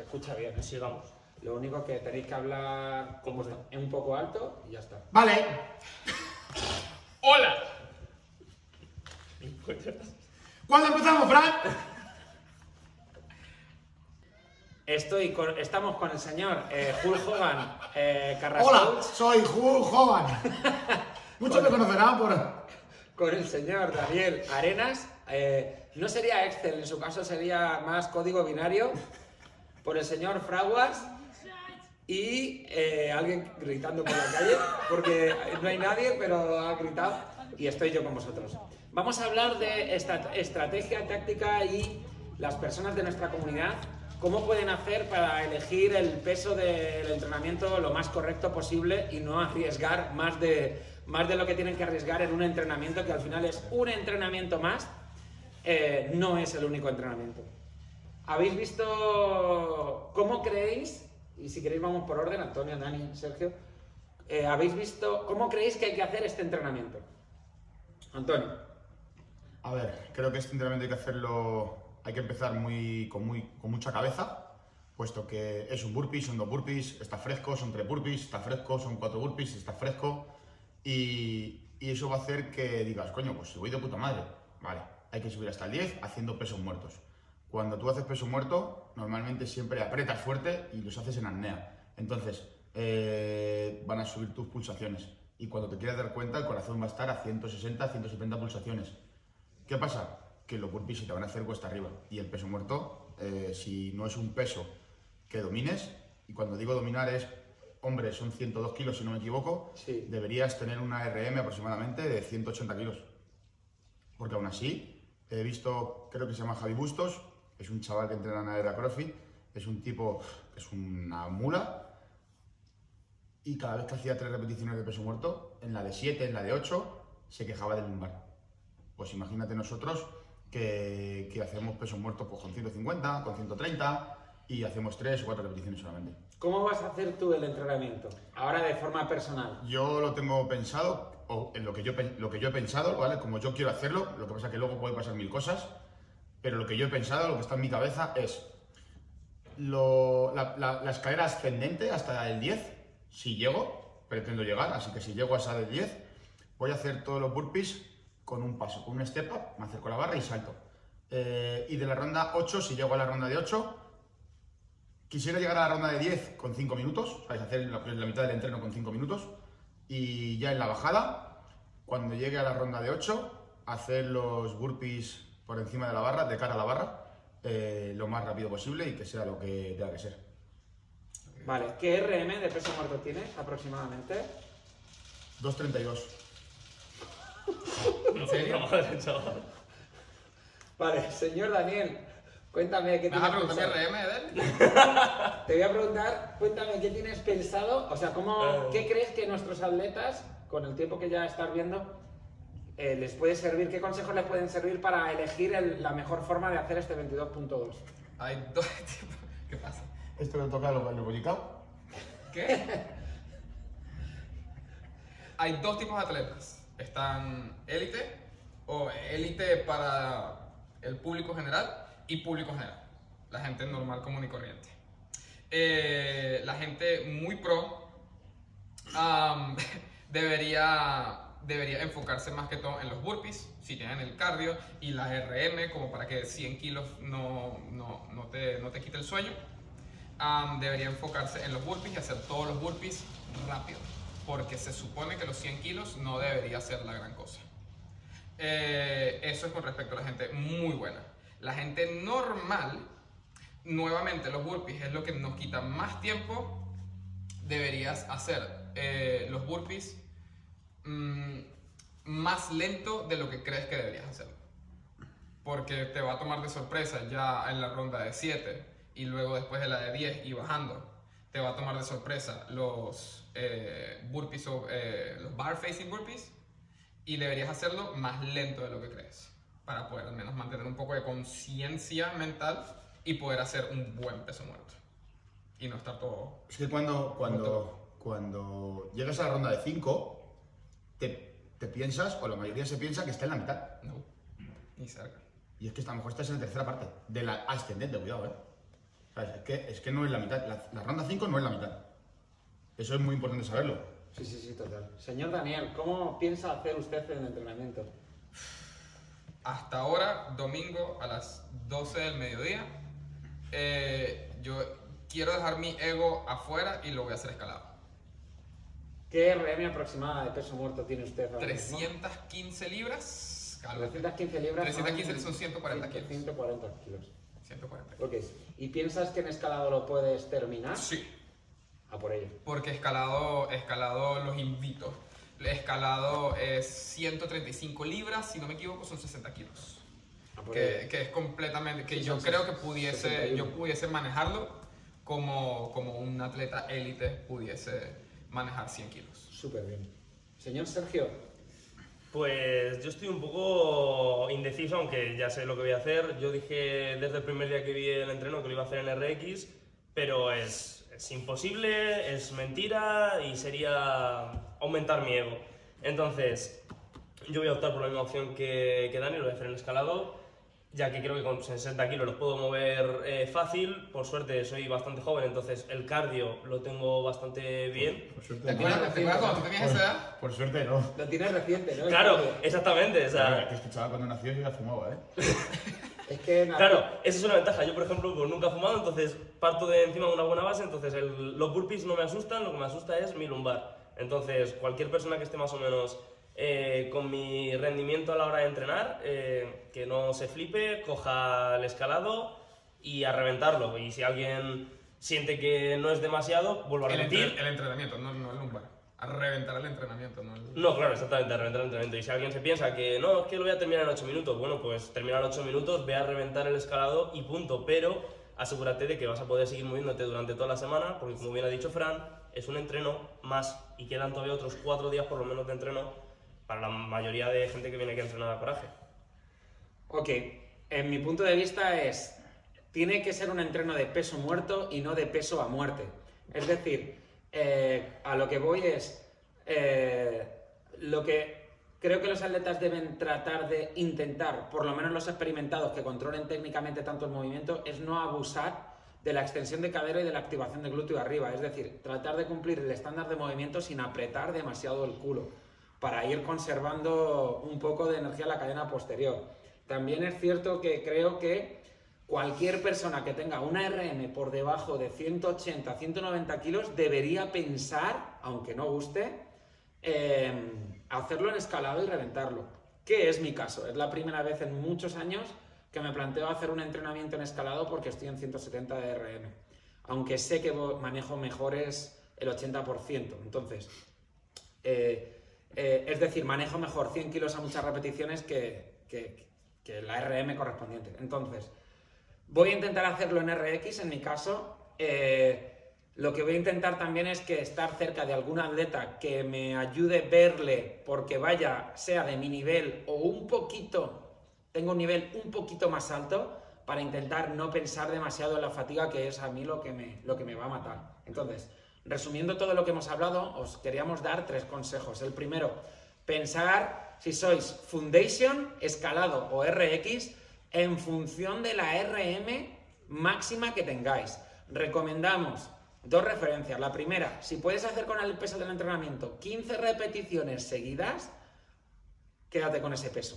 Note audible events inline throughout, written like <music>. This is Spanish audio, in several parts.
Se escucha bien, ¿eh? Sigamos. Lo único que tenéis que hablar como un poco alto y ya está. Vale. ¡Hola! ¿Cuándo empezamos, Fran? Estoy con- estamos con el señor eh, Hulk Hogan eh, Hola, Carrascoch, soy Hulk Hogan. Muchos me conocerán por... con el señor Daniel Arenas. eh, no sería Excel, en su caso sería más código binario. Por el señor Fraguas y eh, alguien gritando por la calle, porque no hay nadie, pero ha gritado y estoy yo con vosotros. Vamos a hablar de esta estrategia táctica y las personas de nuestra comunidad, cómo pueden hacer para elegir el peso del entrenamiento lo más correcto posible y no arriesgar más de, más de lo que tienen que arriesgar en un entrenamiento que al final es un entrenamiento más, eh, no es el único entrenamiento. ¿Habéis visto cómo creéis, y si queréis vamos por orden, Antonio, Dani, Sergio, eh, ¿habéis visto cómo creéis que hay que hacer este entrenamiento? Antonio. A ver, creo que este entrenamiento hay que hacerlo, hay que empezar muy, con, muy, con mucha cabeza, puesto que es un burpee, son dos burpees, está fresco, son tres burpees, está fresco, son cuatro burpees, está fresco, y, y eso va a hacer que digas, coño, pues voy de puta madre, vale, hay que subir hasta el 10 haciendo pesos muertos. Cuando tú haces peso muerto, normalmente siempre aprietas fuerte y los haces en apnea. Entonces, eh, van a subir tus pulsaciones. Y cuando te quieras dar cuenta, el corazón va a estar a 160, 170 pulsaciones. ¿Qué pasa? Que los burpees se te van a hacer cuesta arriba. Y el peso muerto, eh, si no es un peso que domines, y cuando digo dominar es, hombre, son 102 kilos si no me equivoco, Sí. deberías tener una RM aproximadamente de 180 kilos. Porque aún así, he visto, creo que se llama Javi Bustos, es un chaval que entrena en Aera CrossFit, es un tipo, es una mula, y cada vez que hacía tres repeticiones de peso muerto, en la de 7, en la de 8, se quejaba del lumbar. Pues imagínate nosotros que, que hacemos peso muerto pues, con 150, con 130 y hacemos 3 o 4 repeticiones solamente. ¿Cómo vas a hacer tú el entrenamiento? Ahora de forma personal. Yo lo tengo pensado, o en lo que yo, lo que yo he pensado, ¿vale? Como yo quiero hacerlo, lo que pasa es que luego puede pasar mil cosas, pero lo que yo he pensado, lo que está en mi cabeza es la escalera ascendente hasta el 10, si llego, pretendo llegar, así que si llego a esa del 10, voy a hacer todos los burpees con un paso, con un step up, me acerco a la barra y salto. Eh, y de la ronda 8, si llego a la ronda de 8, Quisiera llegar a la ronda de 10 con 5 minutos, ¿sabes? Hacer la, la mitad del entreno con 5 minutos. Y ya en la bajada, cuando llegue a la ronda de 8, hacer los burpees por encima de la barra, de cara a la barra, eh, lo más rápido posible y que sea lo que tenga que ser. Vale, ¿qué RM de peso muerto tienes aproximadamente? 2.32. <laughs> ¿En serio? <laughs> chaval. Vale, señor Daniel, cuéntame qué ¿Me vas a tienes mi pensado. RM? <laughs> Te voy a preguntar, cuéntame qué tienes pensado, o sea, ¿cómo, Eh. ¿qué crees que nuestros atletas, con el tiempo que ya estás viendo, eh, les puede servir? ¿Qué consejos les pueden servir para elegir el- la mejor forma de hacer este 22.2? Hay <laughs> dos tipos. ¿Qué pasa? Esto le toca a los lo bollicao. ¿Qué? Hay dos tipos de atletas. Están élite o élite para el público general y público general. La gente normal, común y corriente. Eh, la gente muy pro <laughs> debería, debería enfocarse más que todo en los burpees, si tienen el cardio, y las RM, como para que 100 kilos no, no, no, te, no te quite el sueño. Debería enfocarse en los burpees y hacer todos los burpees rápido, porque se supone que los 100 kilos no debería ser la gran cosa. Eh, eso es con respecto a la gente muy buena. La gente normal, nuevamente los burpees es lo que nos quita más tiempo. Deberías hacer eh, los burpees mm, más lento de lo que crees que deberías hacerlo. Porque te va a tomar de sorpresa ya en la ronda de 7 y luego después de la de 10 y bajando. Te va a tomar de sorpresa los eh, burpees o eh, los bar facing burpees y deberías hacerlo más lento de lo que crees para poder al menos mantener un poco de conciencia mental y poder hacer un buen peso muerto y no estar todo Es que cuando, cuando, cuando llegas a la ronda de 5, te, te piensas, o la mayoría se piensa que está en la mitad. no ni cerca Y es que a lo mejor estás en la tercera parte, de la ascendente, cuidado, ¿eh? ¿Sabes? Es, que, es que no es la mitad. La, la ronda 5 no es la mitad. Eso es muy importante saberlo. Sí, sí, sí, total. Señor Daniel, ¿cómo piensa hacer usted en el entrenamiento? Hasta ahora, domingo a las 12 del mediodía, eh, yo quiero dejar mi ego afuera y lo voy a hacer escalado. ¿Qué RM aproximada de peso muerto tiene usted ahora mismo? 315 libras. calma. 315 libras. 315 son 140 kilos. 140 kilos. 140. Ok. ¿Y piensas que en escalado lo puedes terminar? Sí, A por ello. porque escalado, escalado los invito. Escalado es 135 libras, si no me equivoco, son 60 kilos. Que, que es completamente que Sí, yo creo que pudiese 61. yo pudiese manejarlo como, como un atleta élite pudiese manejar 100 kilos Súper bien. Señor Sergio, Pues yo estoy un poco indeciso, aunque ya sé lo que voy a hacer. Yo dije desde el primer día que vi el entreno que lo iba a hacer en RX, pero es, es imposible, es mentira y sería aumentar mi ego. Entonces, yo voy a optar por la misma opción que, que Dani, lo voy a hacer en escalado, ya que creo que con 60 kilos los puedo mover eh, fácil. Por suerte soy bastante joven, entonces el cardio lo tengo bastante bien. Por suerte ¿te no. acuerdas, ¿te acuerdas cuando tenías esa edad? Por suerte no. lo tienes reciente, ¿no? Claro, exactamente. O sea, que este chaval cuando nació yo ya fumaba, ¿eh? <laughs> Es que nada, Claro, esa es una ventaja. Yo, por ejemplo, pues nunca he fumado, entonces parto de encima de una buena base, entonces el- los burpees no me asustan, lo que me asusta es mi lumbar. Entonces, cualquier persona que esté más o menos eh, con mi rendimiento a la hora de entrenar, eh, que no se flipe, coja el escalado y a reventarlo. Y si alguien siente que no es demasiado, vuelvo a El, repetir. entre- el entrenamiento, no, no el lumbar. A reventar el entrenamiento, no el... No, claro, exactamente, a reventar el entrenamiento. Y si alguien se piensa que no, es que lo voy a terminar en 8 minutos, bueno, pues termina en 8 minutos, ve a reventar el escalado y punto. Pero asegúrate de que vas a poder seguir moviéndote durante toda la semana, porque como bien ha dicho Fran, es un entreno más y quedan todavía otros 4 días por lo menos de entreno para la mayoría de gente que viene aquí a entrenar a coraje. Ok, en mi punto de vista es, tiene que ser un entreno de peso muerto y no de peso a muerte. Es decir, eh, a lo que voy es, eh, lo que creo que los atletas deben tratar de intentar, por lo menos los experimentados que controlen técnicamente tanto el movimiento, es no abusar de la extensión de cadera y de la activación de glúteo arriba. Es decir, tratar de cumplir el estándar de movimiento sin apretar demasiado el culo para ir conservando un poco de energía en la cadena posterior. También es cierto que creo que cualquier persona que tenga una RM por debajo de 180, 190 kilos debería pensar, aunque no guste, eh, hacerlo en escalado y reventarlo. Que es mi caso. Es la primera vez en muchos años que me planteo hacer un entrenamiento en escalado porque estoy en 170 de RM. Aunque sé que manejo mejores el 80%. Entonces, eh, eh, es decir, manejo mejor 100 kilos a muchas repeticiones que, la RM correspondiente. Entonces, voy a intentar hacerlo en RX en mi caso. Eh, lo que voy a intentar también es que estar cerca de algún atleta que me ayude a verle porque vaya, sea de mi nivel o un poquito, tengo un nivel un poquito más alto para intentar no pensar demasiado en la fatiga que es a mí lo que me, lo que me va a matar. Entonces, resumiendo todo lo que hemos hablado, os queríamos dar tres consejos. El primero, pensar si sois Foundation, Escalado o RX en función de la RM máxima que tengáis. Recomendamos dos referencias. La primera, si puedes hacer con el peso del entrenamiento 15 repeticiones seguidas, quédate con ese peso.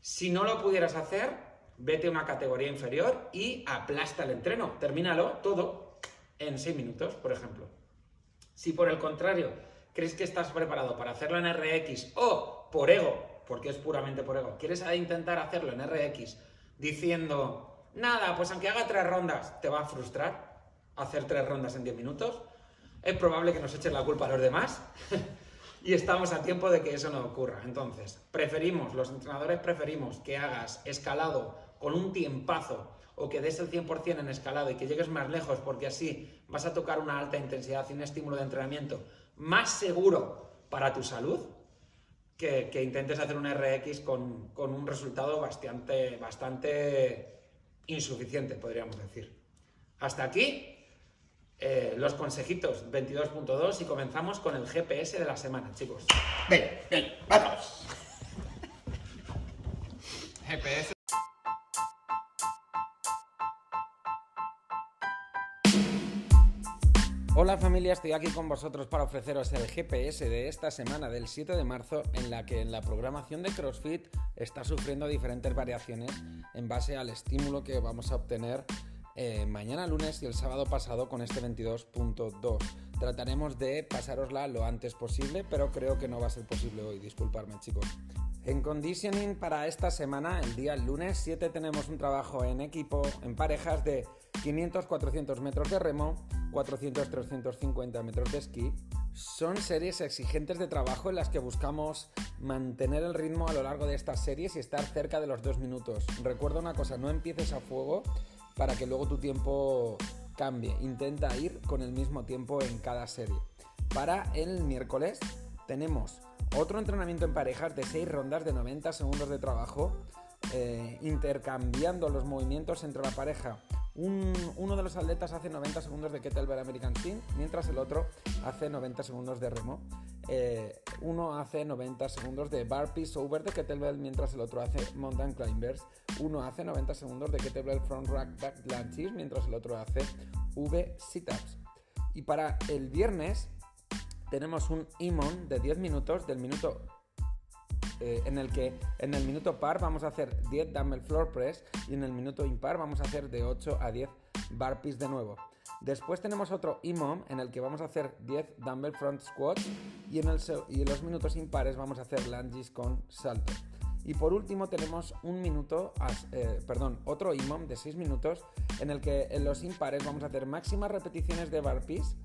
Si no lo pudieras hacer, vete a una categoría inferior y aplasta el entreno. Termínalo todo en 6 minutos, por ejemplo. Si por el contrario crees que estás preparado para hacerlo en RX o por ego, porque es puramente por ego, quieres intentar hacerlo en RX diciendo, nada, pues aunque haga tres rondas, te va a frustrar hacer tres rondas en 10 minutos, es probable que nos echen la culpa a los demás <laughs> y estamos a tiempo de que eso no ocurra. Entonces, preferimos, los entrenadores preferimos que hagas escalado con un tiempazo o que des el 100% en escalado y que llegues más lejos porque así vas a tocar una alta intensidad y un estímulo de entrenamiento más seguro para tu salud que, que intentes hacer un RX con, con un resultado bastante, bastante insuficiente, podríamos decir. Hasta aquí eh, los consejitos 22.2 y comenzamos con el GPS de la semana, chicos. Ven, ven, vamos. Hola familia, estoy aquí con vosotros para ofreceros el GPS de esta semana del 7 de marzo en la que en la programación de CrossFit está sufriendo diferentes variaciones en base al estímulo que vamos a obtener eh, mañana lunes y el sábado pasado con este 22.2. Trataremos de pasárosla lo antes posible, pero creo que no va a ser posible hoy, disculparme chicos. En conditioning para esta semana, el día lunes 7, tenemos un trabajo en equipo, en parejas de 500-400 metros de remo, 400-350 metros de esquí. Son series exigentes de trabajo en las que buscamos mantener el ritmo a lo largo de estas series y estar cerca de los dos minutos. Recuerda una cosa, no empieces a fuego para que luego tu tiempo cambie. Intenta ir con el mismo tiempo en cada serie. Para el miércoles tenemos otro entrenamiento en parejas de 6 rondas de 90 segundos de trabajo, eh, intercambiando los movimientos entre la pareja uno de los atletas hace 90 segundos de kettlebell American Swing, mientras el otro hace 90 segundos de remo. Eh, uno hace 90 segundos de burpees over de kettlebell, mientras el otro hace mountain climbers. Uno hace 90 segundos de kettlebell front rack back lunges, mientras el otro hace V sit-ups. Y para el viernes tenemos un IMON de 10 minutos, del minuto eh, en el que en el minuto par vamos a hacer 10 dumbbell floor press y en el minuto impar vamos a hacer de 8 a 10 burpees de nuevo. Después tenemos otro IMOM en el que vamos a hacer 10 dumbbell front squats y en, el, y en los minutos impares vamos a hacer lunges con salto. Y por último tenemos un minuto, eh, perdón, otro IMOM de 6 minutos en el que en los impares vamos a hacer máximas repeticiones de burpees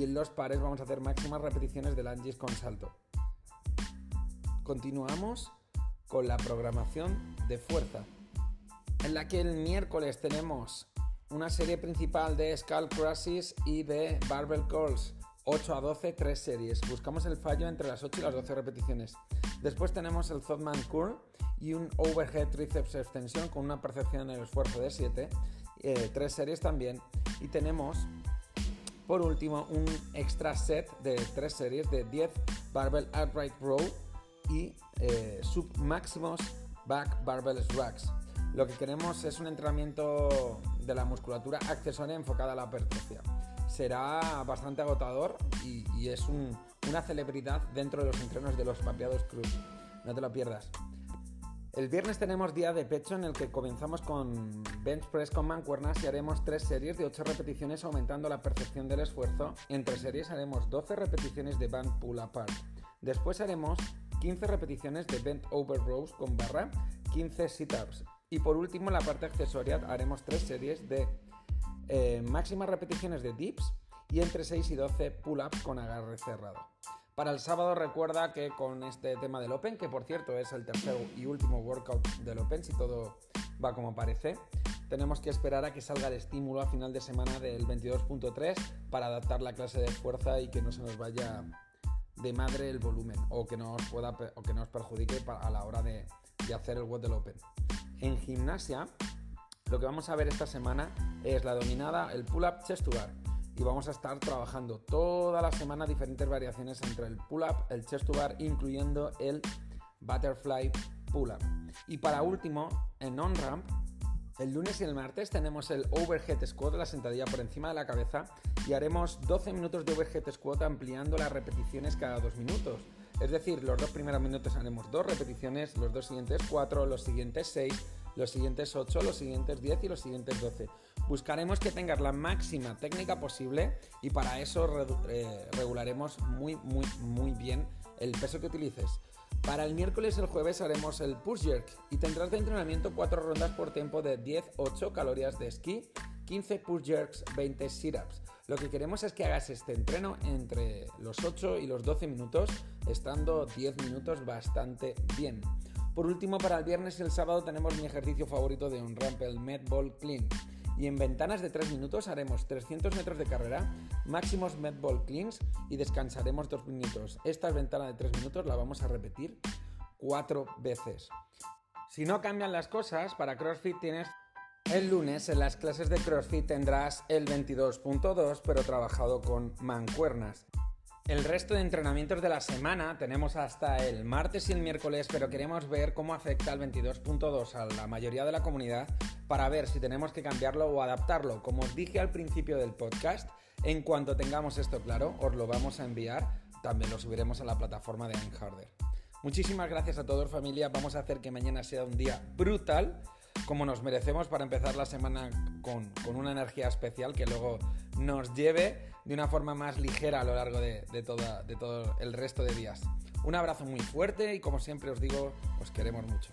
y en los pares vamos a hacer máximas repeticiones de lunges con salto continuamos con la programación de fuerza, en la que el miércoles tenemos una serie principal de Skull Crushes y de Barbell Curls, 8 a 12, tres series. Buscamos el fallo entre las 8 y las 12 repeticiones. Después tenemos el Thoughtman Curl y un Overhead Triceps Extension con una percepción en el esfuerzo de 7, eh, series también. Y tenemos por último un extra set de tres series de 10 Barbell Upright Row y eh, sub máximos back barbell racks. Lo que queremos es un entrenamiento de la musculatura accesoria enfocada a la hipertrofia. Será bastante agotador y, es una celebridad dentro de los entrenos de los papeados cruz. No te lo pierdas. El viernes tenemos día de pecho en el que comenzamos con bench press con mancuernas y haremos tres series de 8 repeticiones aumentando la percepción del esfuerzo. Entre series haremos 12 repeticiones de band pull apart. Después haremos 15 repeticiones de bent over rows con barra, 15 sit-ups. Y por último, en la parte accesoria haremos 3 series de eh, máximas repeticiones de dips y entre 6 y 12 pull-ups con agarre cerrado. Para el sábado recuerda que con este tema del Open, que por cierto es el tercer y último workout del Open, si todo va como parece, tenemos que esperar a que salga el estímulo a final de semana del 22.3 para adaptar la clase de fuerza y que no se nos vaya de madre el volumen o que nos, pueda, o que nos perjudique a la hora de, hacer el web del Open. En gimnasia, lo que vamos a ver esta semana es la dominada, el pull-up chest to. Y vamos a estar trabajando toda la semana diferentes variaciones entre el pull-up, el chest to bar, incluyendo el butterfly pull-up. Y para último, en on-ramp, el lunes y el martes tenemos el overhead squat, la sentadilla por encima de la cabeza, y haremos 12 minutos de overhead squat ampliando las repeticiones cada 2 minutos. Es decir, los dos primeros minutos haremos 2 repeticiones, los dos siguientes 4, los siguientes 6, los siguientes 8, los siguientes 10 y los siguientes 12. Buscaremos que tengas la máxima técnica posible y para eso eh, regularemos muy, muy, muy bien el peso que utilices. Para el miércoles y el jueves haremos el push jerk y tendrás de entrenamiento 4 rondas por tiempo de 10-8 calorías de esquí, 15 push jerks, 20 sit-ups. Lo que queremos es que hagas este entreno entre los 8 y los 12 minutos, estando 10 minutos bastante bien. Por último, para el viernes y el sábado tenemos mi ejercicio favorito de un ramp, el Medball Clean y en ventanas de 3 minutos haremos 300 metros de carrera, máximos medball cleans y descansaremos 2 minutos. Esta ventana de 3 minutos la vamos a repetir 4 veces. Si no cambian las cosas, para CrossFit tienes el lunes en las clases de CrossFit tendrás el 22.2 pero trabajado con mancuernas. El resto de entrenamientos de la semana tenemos hasta el martes y el miércoles, pero queremos ver cómo afecta el 22.2 a la mayoría de la comunidad para ver si tenemos que cambiarlo o adaptarlo. Como os dije al principio del podcast, En cuanto tengamos esto claro, os lo vamos a enviar. También lo subiremos a la plataforma de Einharder. Muchísimas gracias a todos familia. Vamos a hacer que mañana sea un día brutal, como nos merecemos para empezar la semana con, con una energía especial que luego nos lleve de una forma más ligera a lo largo de, de, de todo el resto de días. Un abrazo muy fuerte y como siempre os digo, os queremos mucho.